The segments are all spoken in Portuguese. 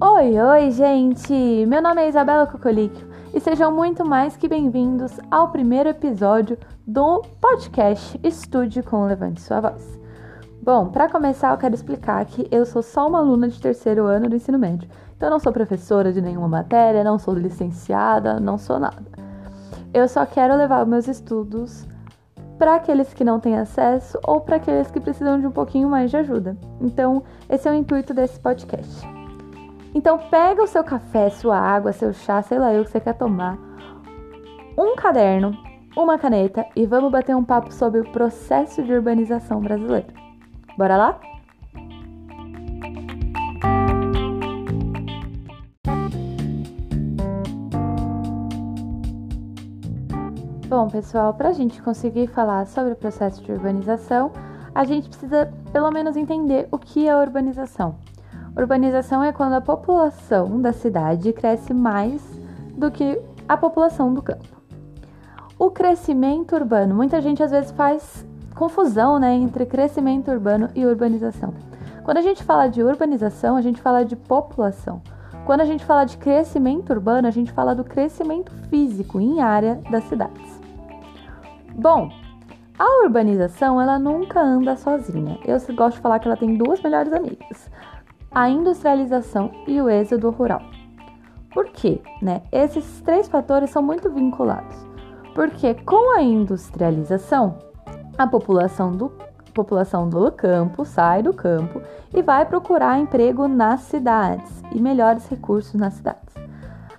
Oi, oi, gente! Meu nome é Isabela Cocolíquio e sejam muito mais que bem-vindos ao primeiro episódio do podcast Estude com Levante Sua Voz. Bom, para começar, eu quero explicar que eu sou só uma aluna de terceiro ano do ensino médio, então não sou professora de nenhuma matéria, não sou licenciada, não sou nada. Eu só quero levar meus estudos para aqueles que não têm acesso ou para aqueles que precisam de um pouquinho mais de ajuda. Então, esse é o intuito desse podcast. Então pega o seu café, sua água, seu chá, sei lá eu que você quer tomar, um caderno, uma caneta e vamos bater um papo sobre o processo de urbanização brasileiro. Bora lá? Bom, pessoal, para a gente conseguir falar sobre o processo de urbanização, a gente precisa pelo menos entender o que é urbanização. Urbanização é quando a população da cidade cresce mais do que a população do campo. O crescimento urbano, muita gente às vezes faz confusão né, entre crescimento urbano e urbanização. Quando a gente fala de urbanização, a gente fala de população. Quando a gente fala de crescimento urbano, a gente fala do crescimento físico em área das cidades. Bom, a urbanização ela nunca anda sozinha. Eu gosto de falar que ela tem duas melhores amigas a industrialização e o êxodo rural. Por quê? Né? Esses três fatores são muito vinculados. Porque com a industrialização, a população do, população do campo sai do campo e vai procurar emprego nas cidades e melhores recursos nas cidades.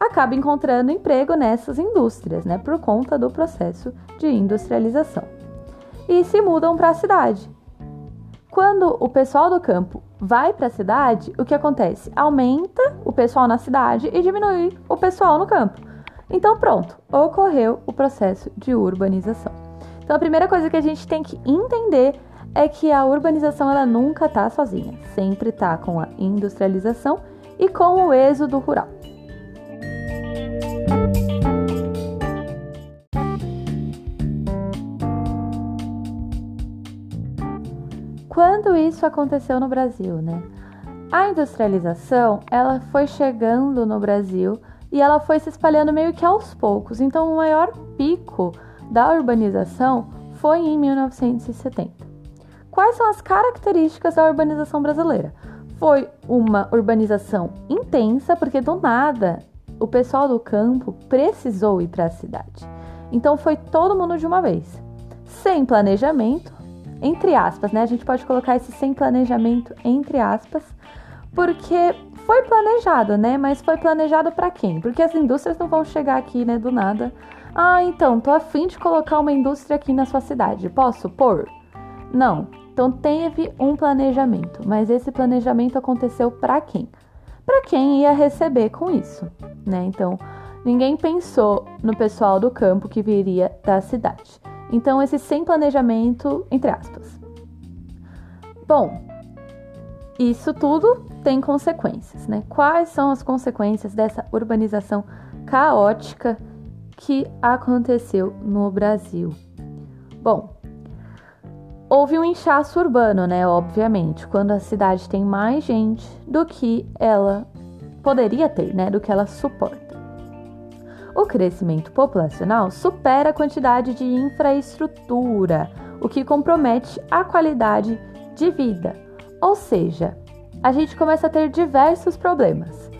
Acaba encontrando emprego nessas indústrias, né, por conta do processo de industrialização. E se mudam para a cidade. Quando o pessoal do campo vai para a cidade, o que acontece? Aumenta o pessoal na cidade e diminui o pessoal no campo. Então, pronto, ocorreu o processo de urbanização. Então, a primeira coisa que a gente tem que entender é que a urbanização ela nunca está sozinha, sempre está com a industrialização e com o êxodo rural. Quando isso aconteceu no Brasil, né? A industrialização, ela foi chegando no Brasil e ela foi se espalhando meio que aos poucos. Então, o maior pico da urbanização foi em 1970. Quais são as características da urbanização brasileira? Foi uma urbanização intensa, porque do nada o pessoal do campo precisou ir para a cidade. Então foi todo mundo de uma vez, sem planejamento, entre aspas, né? A gente pode colocar esse sem planejamento entre aspas, porque foi planejado, né? Mas foi planejado para quem? Porque as indústrias não vão chegar aqui, né, do nada. Ah, então, tô afim de colocar uma indústria aqui na sua cidade. Posso pôr? Não. Então teve um planejamento, mas esse planejamento aconteceu para quem? Para quem ia receber com isso, né? Então, ninguém pensou no pessoal do campo que viria da cidade. Então, esse sem planejamento, entre aspas. Bom, isso tudo tem consequências, né? Quais são as consequências dessa urbanização caótica que aconteceu no Brasil? Bom, houve um inchaço urbano, né? Obviamente, quando a cidade tem mais gente do que ela poderia ter, né? Do que ela suporta. O crescimento populacional supera a quantidade de infraestrutura, o que compromete a qualidade de vida. Ou seja, a gente começa a ter diversos problemas.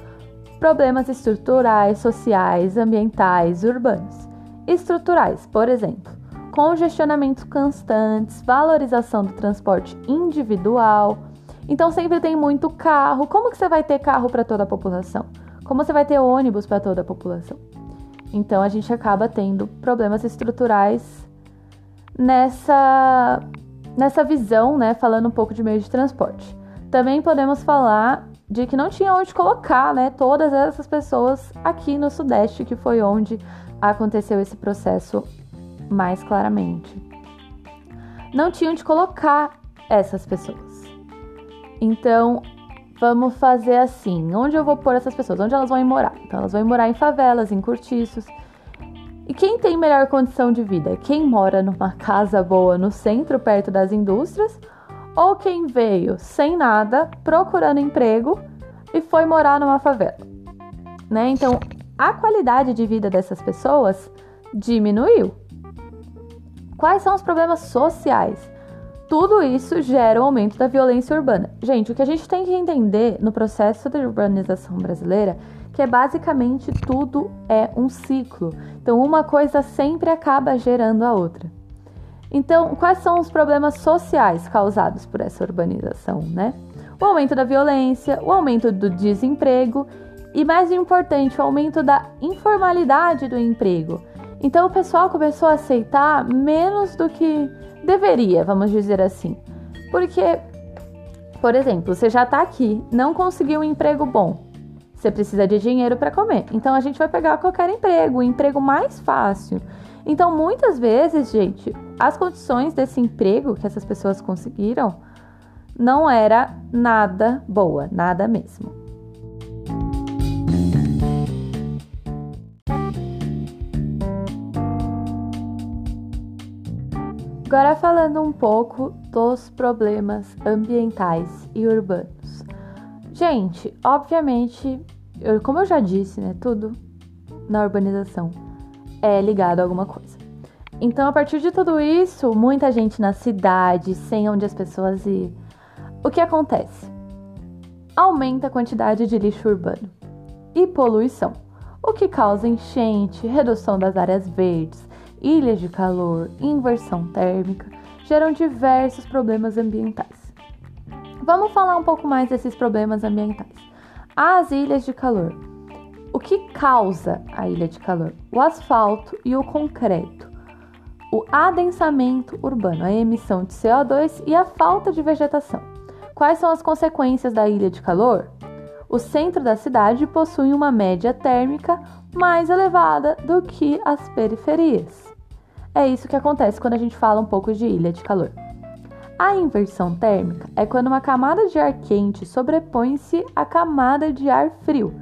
Problemas estruturais, sociais, ambientais, urbanos. Estruturais, por exemplo, congestionamentos constantes, valorização do transporte individual. Então sempre tem muito carro. Como que você vai ter carro para toda a população? Como você vai ter ônibus para toda a população? Então a gente acaba tendo problemas estruturais nessa nessa visão, né, falando um pouco de meio de transporte. Também podemos falar de que não tinha onde colocar, né, todas essas pessoas aqui no Sudeste, que foi onde aconteceu esse processo mais claramente. Não tinha onde colocar essas pessoas. Então, Vamos fazer assim: onde eu vou pôr essas pessoas? Onde elas vão morar? Então, elas vão morar em favelas, em cortiços. E quem tem melhor condição de vida? Quem mora numa casa boa no centro, perto das indústrias, ou quem veio sem nada, procurando emprego e foi morar numa favela, né? Então, a qualidade de vida dessas pessoas diminuiu. Quais são os problemas sociais? Tudo isso gera o um aumento da violência urbana. Gente, o que a gente tem que entender no processo de urbanização brasileira que é basicamente tudo é um ciclo. Então, uma coisa sempre acaba gerando a outra. Então, quais são os problemas sociais causados por essa urbanização, né? O aumento da violência, o aumento do desemprego e, mais importante, o aumento da informalidade do emprego. Então, o pessoal começou a aceitar menos do que deveria, vamos dizer assim. Porque, por exemplo, você já está aqui, não conseguiu um emprego bom, você precisa de dinheiro para comer. Então a gente vai pegar qualquer emprego, o emprego mais fácil. Então muitas vezes, gente, as condições desse emprego que essas pessoas conseguiram não era nada boa, nada mesmo. Agora falando um pouco dos problemas ambientais e urbanos. Gente, obviamente, eu, como eu já disse, né, tudo na urbanização é ligado a alguma coisa. Então, a partir de tudo isso, muita gente na cidade, sem onde as pessoas ir. O que acontece? Aumenta a quantidade de lixo urbano e poluição, o que causa enchente, redução das áreas verdes, ilhas de calor, inversão térmica, geram diversos problemas ambientais. Vamos falar um pouco mais desses problemas ambientais. As ilhas de calor. O que causa a ilha de calor? O asfalto e o concreto. O adensamento urbano, a emissão de CO2 e a falta de vegetação. Quais são as consequências da ilha de calor? O centro da cidade possui uma média térmica mais elevada do que as periferias. É isso que acontece quando a gente fala um pouco de ilha de calor. A inversão térmica é quando uma camada de ar quente sobrepõe-se à camada de ar frio,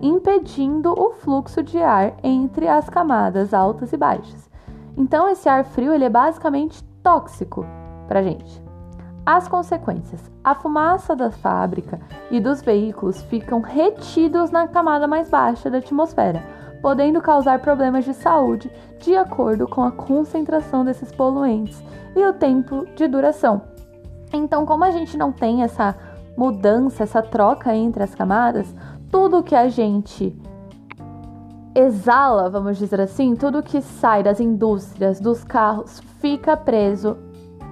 impedindo o fluxo de ar entre as camadas altas e baixas. Então, esse ar frio ele é basicamente tóxico para a gente. As consequências: a fumaça da fábrica e dos veículos ficam retidos na camada mais baixa da atmosfera podendo causar problemas de saúde de acordo com a concentração desses poluentes e o tempo de duração. Então, como a gente não tem essa mudança, essa troca entre as camadas, tudo que a gente exala, vamos dizer assim, tudo que sai das indústrias, dos carros, fica preso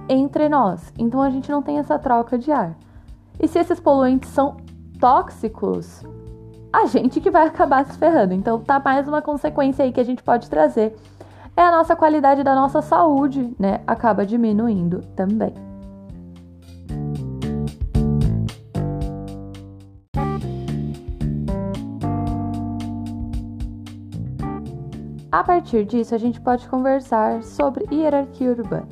entre nós. Então a gente não tem essa troca de ar. E se esses poluentes são tóxicos, a gente que vai acabar se ferrando. Então, tá mais uma consequência aí que a gente pode trazer. É a nossa qualidade da nossa saúde, né? Acaba diminuindo também. A partir disso, a gente pode conversar sobre hierarquia urbana.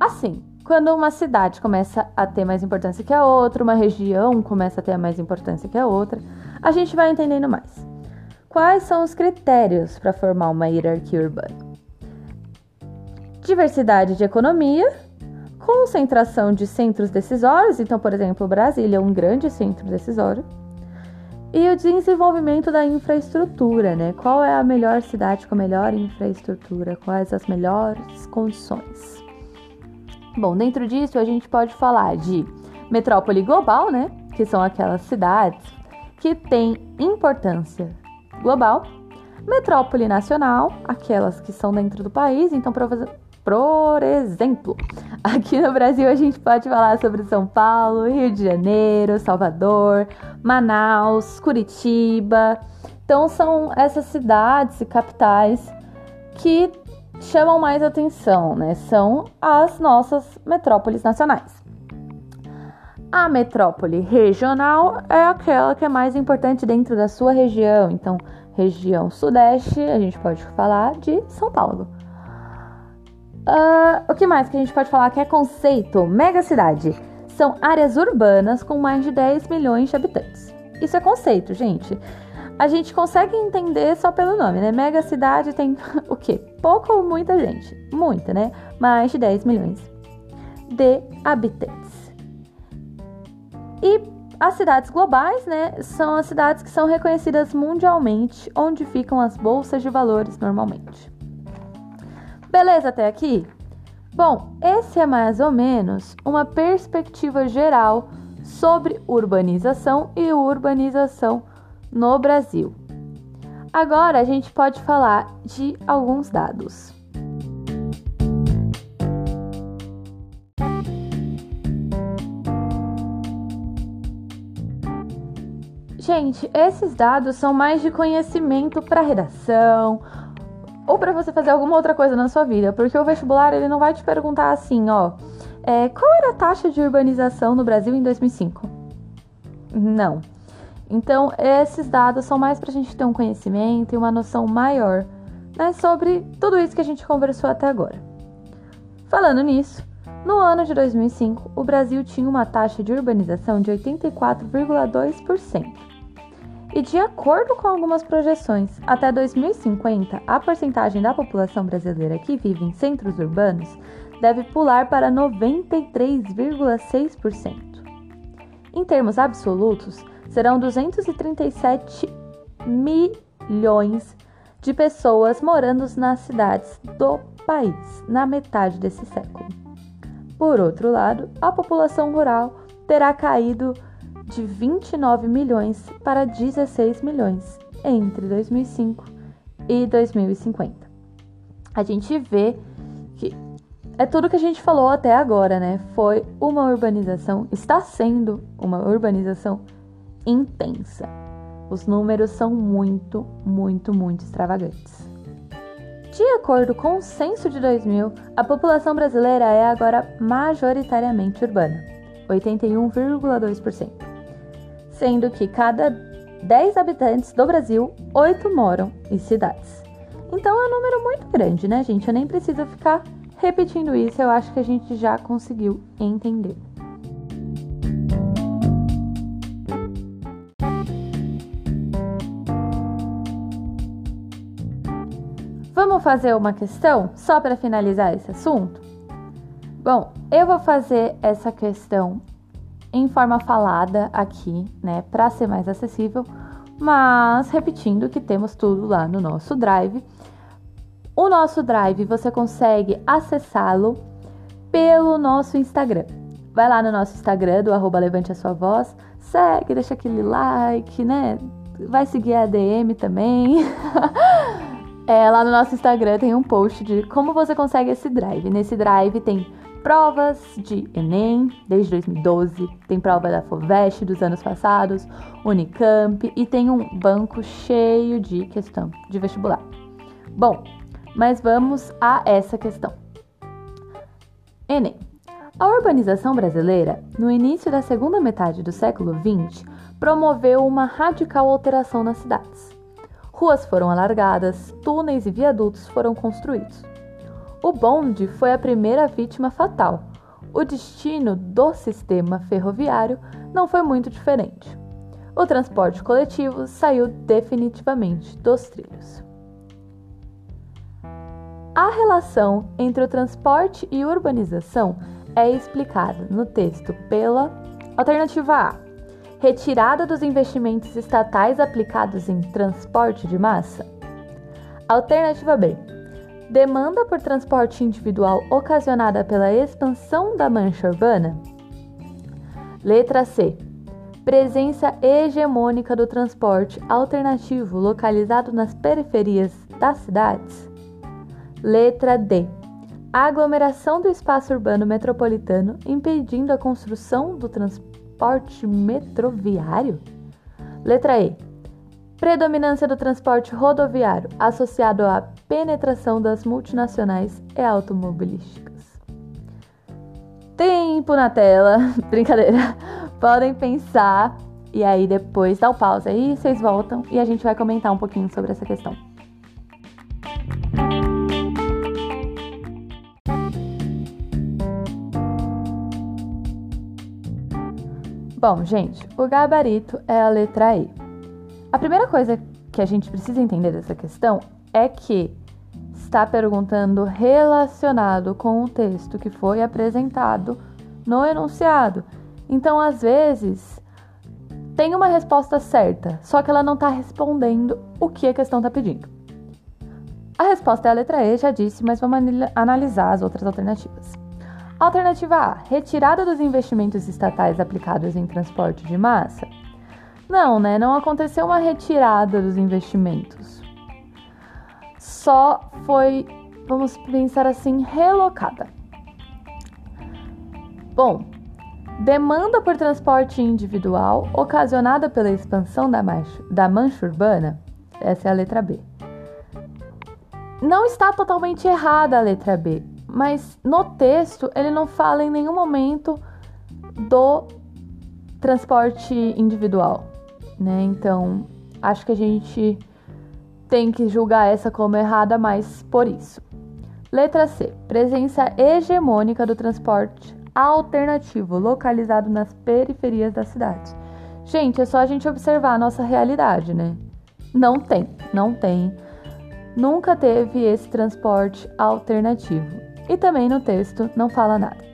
Assim, quando uma cidade começa a ter mais importância que a outra, uma região começa a ter mais importância que a outra, a gente vai entendendo mais. Quais são os critérios para formar uma hierarquia urbana? Diversidade de economia, concentração de centros decisórios, então, por exemplo, Brasília é um grande centro decisório, e o desenvolvimento da infraestrutura, né? Qual é a melhor cidade com a melhor infraestrutura? Quais as melhores condições? Bom, dentro disso a gente pode falar de metrópole global, né? Que são aquelas cidades que têm importância global. Metrópole nacional, aquelas que são dentro do país. Então, por exemplo, aqui no Brasil a gente pode falar sobre São Paulo, Rio de Janeiro, Salvador, Manaus, Curitiba. Então, são essas cidades e capitais que chamam mais atenção, né? São as nossas metrópoles nacionais. A metrópole regional é aquela que é mais importante dentro da sua região. Então, região sudeste, a gente pode falar de São Paulo. Uh, o que mais que a gente pode falar que é conceito? Megacidade. São áreas urbanas com mais de 10 milhões de habitantes. Isso é conceito, gente a gente consegue entender só pelo nome, né? Mega cidade tem o quê? Pouco ou muita gente? Muita, né? Mais de 10 milhões de habitantes. E as cidades globais, né, são as cidades que são reconhecidas mundialmente, onde ficam as bolsas de valores normalmente. Beleza até aqui? Bom, esse é mais ou menos uma perspectiva geral sobre urbanização e urbanização no Brasil. Agora a gente pode falar de alguns dados. Gente, esses dados são mais de conhecimento para redação ou para você fazer alguma outra coisa na sua vida, porque o vestibular ele não vai te perguntar assim, ó, é, qual era a taxa de urbanização no Brasil em 2005? Não. Então, esses dados são mais para a gente ter um conhecimento e uma noção maior né, sobre tudo isso que a gente conversou até agora. Falando nisso, no ano de 2005, o Brasil tinha uma taxa de urbanização de 84,2%. E de acordo com algumas projeções, até 2050, a porcentagem da população brasileira que vive em centros urbanos deve pular para 93,6%. Em termos absolutos, serão 237 milhões de pessoas morando nas cidades do país na metade desse século. Por outro lado, a população rural terá caído de 29 milhões para 16 milhões entre 2005 e 2050. A gente vê que é tudo que a gente falou até agora, né? Foi uma urbanização, está sendo uma urbanização intensa. Os números são muito, muito, muito extravagantes. De acordo com o censo de 2000, a população brasileira é agora majoritariamente urbana, 81,2% sendo que cada 10 habitantes do Brasil, 8 moram em cidades. Então é um número muito grande, né, gente? Eu nem preciso ficar repetindo isso, eu acho que a gente já conseguiu entender. Vamos fazer uma questão só para finalizar esse assunto? Bom, eu vou fazer essa questão em forma falada aqui, né, para ser mais acessível, mas repetindo que temos tudo lá no nosso Drive. O nosso Drive você consegue acessá-lo pelo nosso Instagram. Vai lá no nosso Instagram do arroba Levante a Sua Voz, segue, deixa aquele like, né? Vai seguir a DM também. é, lá no nosso Instagram tem um post de como você consegue esse drive. Nesse drive tem provas de Enem desde 2012, tem prova da FOVEST dos anos passados, Unicamp e tem um banco cheio de questão de vestibular. Bom, mas vamos a essa questão. Enem. A urbanização brasileira, no início da segunda metade do século XX, promoveu uma radical alteração nas cidades. Ruas foram alargadas, túneis e viadutos foram construídos. O bonde foi a primeira vítima fatal. O destino do sistema ferroviário não foi muito diferente. O transporte coletivo saiu definitivamente dos trilhos. A relação entre o transporte e urbanização é explicada no texto pela alternativa A: retirada dos investimentos estatais aplicados em transporte de massa. Alternativa B: Demanda por transporte individual ocasionada pela expansão da mancha urbana? Letra C. Presença hegemônica do transporte alternativo localizado nas periferias das cidades? Letra D. Aglomeração do espaço urbano metropolitano impedindo a construção do transporte metroviário? Letra E Predominância do transporte rodoviário associado à penetração das multinacionais e automobilísticas. Tempo na tela, brincadeira. Podem pensar e aí depois dá o pause aí, vocês voltam e a gente vai comentar um pouquinho sobre essa questão. Bom, gente, o gabarito é a letra E. A primeira coisa que a gente precisa entender dessa questão é que está perguntando relacionado com o texto que foi apresentado no enunciado. Então, às vezes, tem uma resposta certa, só que ela não está respondendo o que a questão está pedindo. A resposta é a letra E, já disse, mas vamos analisar as outras alternativas. Alternativa A: retirada dos investimentos estatais aplicados em transporte de massa. Não, né? Não aconteceu uma retirada dos investimentos. Só foi, vamos pensar assim, relocada. Bom, demanda por transporte individual ocasionada pela expansão da mancha, da mancha urbana. Essa é a letra B. Não está totalmente errada a letra B, mas no texto ele não fala em nenhum momento do transporte individual, né? Então, acho que a gente tem que julgar essa como errada, mas por isso. Letra C. Presença hegemônica do transporte alternativo localizado nas periferias das cidades. Gente, é só a gente observar a nossa realidade, né? Não tem, não tem nunca teve esse transporte alternativo. E também no texto não fala nada.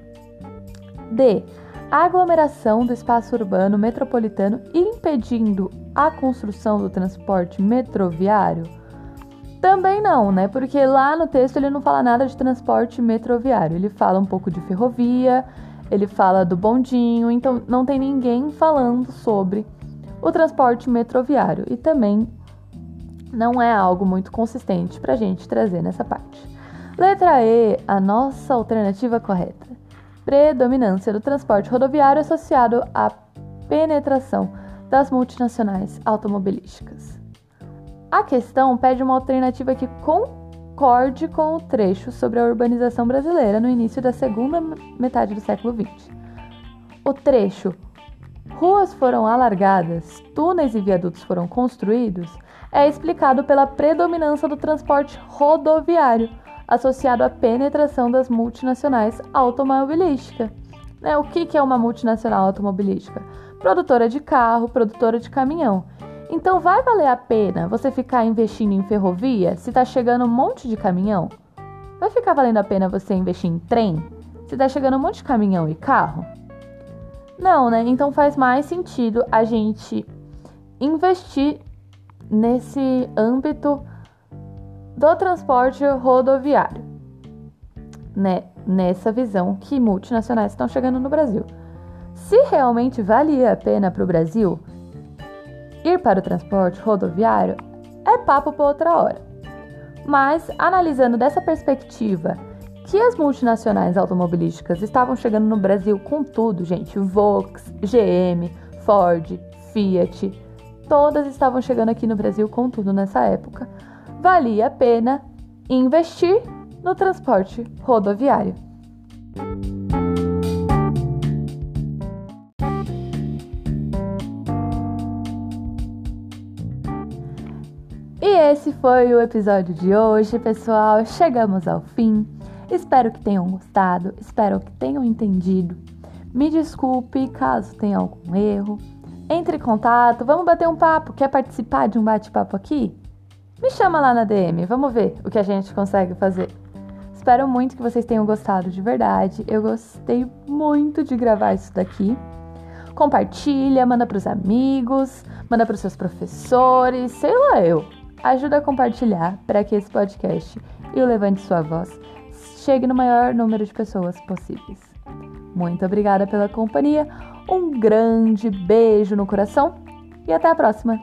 D. Aglomeração do espaço urbano metropolitano impedindo a construção do transporte metroviário? Também não, né? Porque lá no texto ele não fala nada de transporte metroviário. Ele fala um pouco de ferrovia, ele fala do bondinho, então não tem ninguém falando sobre o transporte metroviário. E também não é algo muito consistente para a gente trazer nessa parte. Letra E, a nossa alternativa correta. Predominância do transporte rodoviário associado à penetração das multinacionais automobilísticas. A questão pede uma alternativa que concorde com o trecho sobre a urbanização brasileira no início da segunda metade do século XX. O trecho Ruas foram alargadas, túneis e viadutos foram construídos, é explicado pela predominância do transporte rodoviário, associado à penetração das multinacionais automobilísticas. Né? O que é uma multinacional automobilística? Produtora de carro, produtora de caminhão. Então, vai valer a pena você ficar investindo em ferrovia se está chegando um monte de caminhão? Vai ficar valendo a pena você investir em trem se está chegando um monte de caminhão e carro? Não, né? Então faz mais sentido a gente investir nesse âmbito do transporte rodoviário, né? Nessa visão que multinacionais estão chegando no Brasil. Se realmente valia a pena para o Brasil ir para o transporte rodoviário, é papo para outra hora. Mas, analisando dessa perspectiva, que as multinacionais automobilísticas estavam chegando no Brasil com tudo, gente, Volks, GM, Ford, Fiat, todas estavam chegando aqui no Brasil com tudo nessa época, valia a pena investir no transporte rodoviário. E esse foi o episódio de hoje, pessoal. Chegamos ao fim. Espero que tenham gostado, espero que tenham entendido. Me desculpe caso tenha algum erro. Entre em contato, vamos bater um papo. Quer participar de um bate-papo aqui? Me chama lá na DM, vamos ver o que a gente consegue fazer. Espero muito que vocês tenham gostado de verdade. Eu gostei muito de gravar isso daqui. Compartilha, manda para os amigos, manda para os seus professores, sei lá eu. Ajuda a compartilhar para que esse podcast e o Levante Sua Voz chegue no maior número de pessoas possíveis. Muito obrigada pela companhia. Um grande beijo no coração e até a próxima!